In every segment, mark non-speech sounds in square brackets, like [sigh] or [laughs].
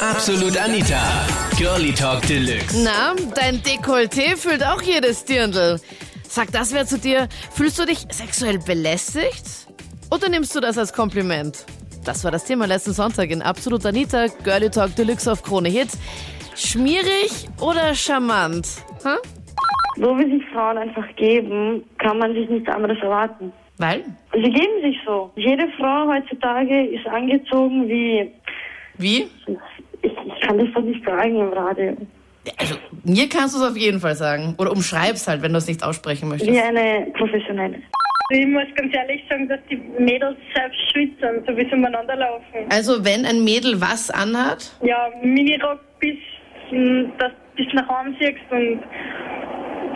Absolut Anita. Girlie Talk Deluxe. Na, dein Dekolleté füllt auch jedes Dirndl. Sag das wer zu dir. Fühlst du dich sexuell belästigt? Oder nimmst du das als Kompliment? Das war das Thema letzten Sonntag in Absolut Anita, Girlie Talk Deluxe auf Krone Hit. Schmierig oder charmant? Hm? So wie sich Frauen einfach geben, kann man sich nichts anderes erwarten. Weil? Sie geben sich so. Jede Frau heutzutage ist angezogen wie. Wie? Ich, ich kann das doch nicht sagen im Radio. Also, mir kannst du es auf jeden Fall sagen. Oder umschreib's halt, wenn du es nicht aussprechen möchtest. Wie eine professionelle. Ich muss ganz ehrlich sagen, dass die Mädels selbst schwitzen, so wie sie umeinander laufen. Also, wenn ein Mädel was anhat, Ja, Minirock bis, mm, dass du bis nach Hause siehst und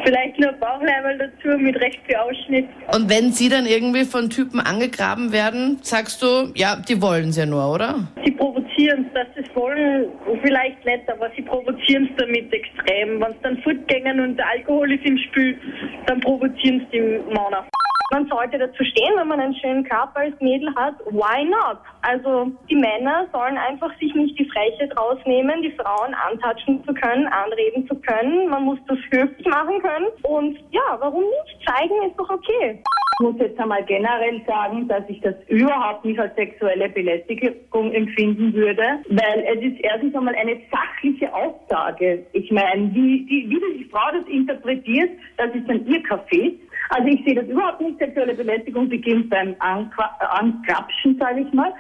vielleicht nur ein Bauchleiberl dazu mit recht viel Ausschnitt. und wenn sie dann irgendwie von Typen angegraben werden, sagst du, ja, die wollen's ja nur, oder? Sie provozieren es, dass sie es wollen, vielleicht nicht, aber sie provozieren es damit extrem. Wenn sie dann fortgehen und Alkohol ist im Spiel, dann provozieren es die Männer. Man sollte dazu stehen, wenn man einen schönen Körper als Mädel hat. Why not? Also die Männer sollen einfach sich nicht die Frechheit rausnehmen, die Frauen antatschen zu können, anreden zu können. Man muss das höflich machen können. Und ja, warum nicht? Zeigen ist doch okay. Ich muss jetzt einmal generell sagen, dass ich das überhaupt nicht als sexuelle Belästigung empfinden würde, weil es ist erstens einmal eine sachliche Aussage. Ich meine, wie, wie, wie die Frau das interpretiert, das ist dann ihr Kaffee. Also ich sehe das überhaupt nicht sexuelle Belästigung beginnt beim Anqua- äh, sage ich mal.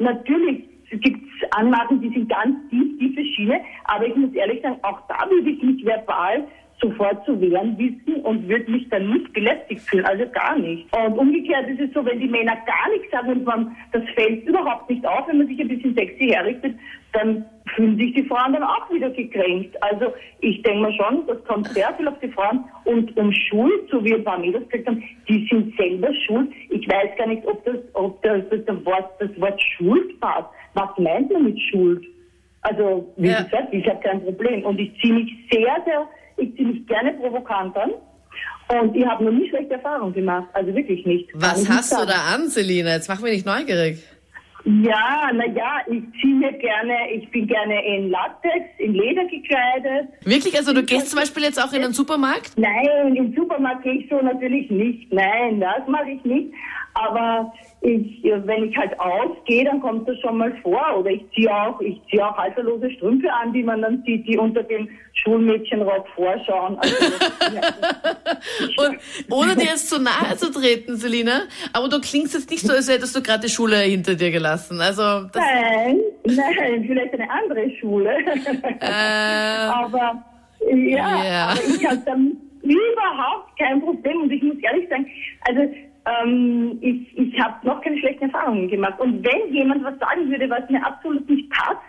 Natürlich gibt es Anmarken, die sind ganz tief, tiefe Schiene, aber ich muss ehrlich sagen, auch da würde ich mich verbal sofort zu wehren wissen und würde mich dann nicht belästigt fühlen, also gar nicht. Und umgekehrt ist es so, wenn die Männer gar nichts sagen und man, das fällt überhaupt nicht auf, wenn man sich ein bisschen sexy herrichtet, dann fühlen sich die Frauen dann auch wieder gekränkt. Also ich denke mal schon, das kommt sehr viel auf die Frauen und um Schuld, so wie ein paar Mädels gesagt haben, die sind selber schuld. Ich weiß gar nicht, ob das, ob das, das, das, Wort, das Wort Schuld passt. Was meint man mit Schuld? Also, wie Ja. gesagt, ich habe kein Problem. Und ich ziehe mich sehr, sehr, ich ziehe mich gerne provokant an. Und ich habe noch nie schlechte Erfahrungen gemacht. Also wirklich nicht. Was nicht hast du da an, Selina? Jetzt mach mich nicht neugierig. Ja, na ja, ich ziehe mir gerne, ich bin gerne in Latex, in Leder gekleidet. Wirklich? Also du gehst zum Beispiel jetzt auch in den Supermarkt? Nein, im Supermarkt gehe ich so natürlich nicht. Nein, das mache ich nicht. Aber ich, äh, wenn ich halt ausgehe, dann kommt das schon mal vor. Oder ich ziehe auch, ich ziehe auch halterlose Strümpfe an, die man dann sieht, die unter dem Schulmädchenrock vorschauen. Also, ja. [laughs] Und ohne dir jetzt zu nahe zu treten, Selina, aber du klingst jetzt nicht so, als hättest du gerade die Schule hinter dir gelassen. Also Nein, nein, vielleicht eine andere Schule. äh, aber ja, Ja. aber ich habe damit überhaupt kein Problem und ich muss ehrlich sagen, also ähm, ich, ich habe noch keine schlechten Erfahrungen gemacht. Und wenn jemand was sagen würde, was mir absolut nicht passt,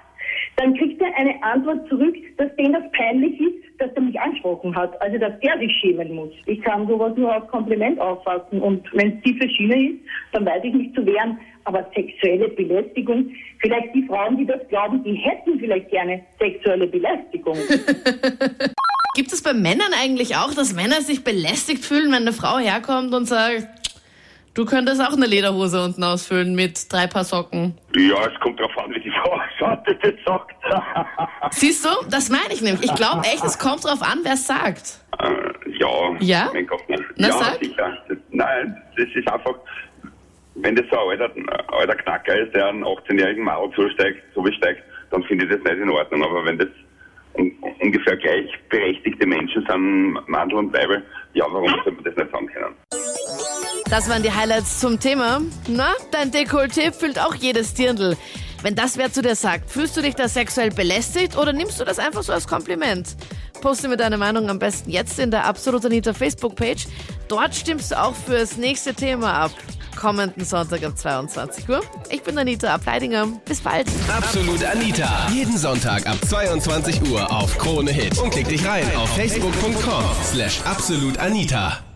dann kriegt er eine Antwort zurück, dass dem das peinlich ist, dass er mich angesprochen hat. Also dass er sich schämen muss. Ich kann sowas nur als Kompliment auffassen. Und wenn es tiefe Schiene ist, dann weiß ich mich zu wehren. Aber sexuelle Belästigung, vielleicht die Frauen, die das glauben, die hätten vielleicht gerne sexuelle Belästigung. [laughs] gibt es bei Männern eigentlich auch, dass Männer sich belästigt fühlen, wenn eine Frau herkommt und sagt, du könntest auch eine Lederhose unten ausfüllen mit drei Paar Socken? Ja, es kommt darauf an, wie die Frau ausschaut, die das sagt. Siehst du, das meine ich nämlich. Ich glaube echt, es kommt drauf an, wer es sagt. äh, ja, Ja? mein Gott. ne. Na, ja, sag. sicher. Das, nein, das ist einfach, wenn das so ein alter, alter Knacker ist, der einen 18-jährigen Mauer zusteigt, so besteigt, dann finde ich das nicht in Ordnung. Aber wenn das un ungefähr gleichberechtigte Menschen sind, Mandel und Weibel, ja, warum soll man das nicht sagen können? Das waren die Highlights zum Thema. Na, dein Dekolleté füllt auch jedes Dirndl. Wenn das wer zu dir sagt, fühlst du dich da sexuell belästigt oder nimmst du das einfach so als Kompliment? Poste mir deine Meinung am besten jetzt in der Absolut Anita Facebook-Page. Dort stimmst du auch für das nächste Thema ab. Kommenden Sonntag ab 22 Uhr. Ich bin Anita Ableidinger. Bis bald. Absolut Anita. Jeden Sonntag ab 22 Uhr auf Krone Hit. Und klick dich rein auf facebook.com slash absolutanita.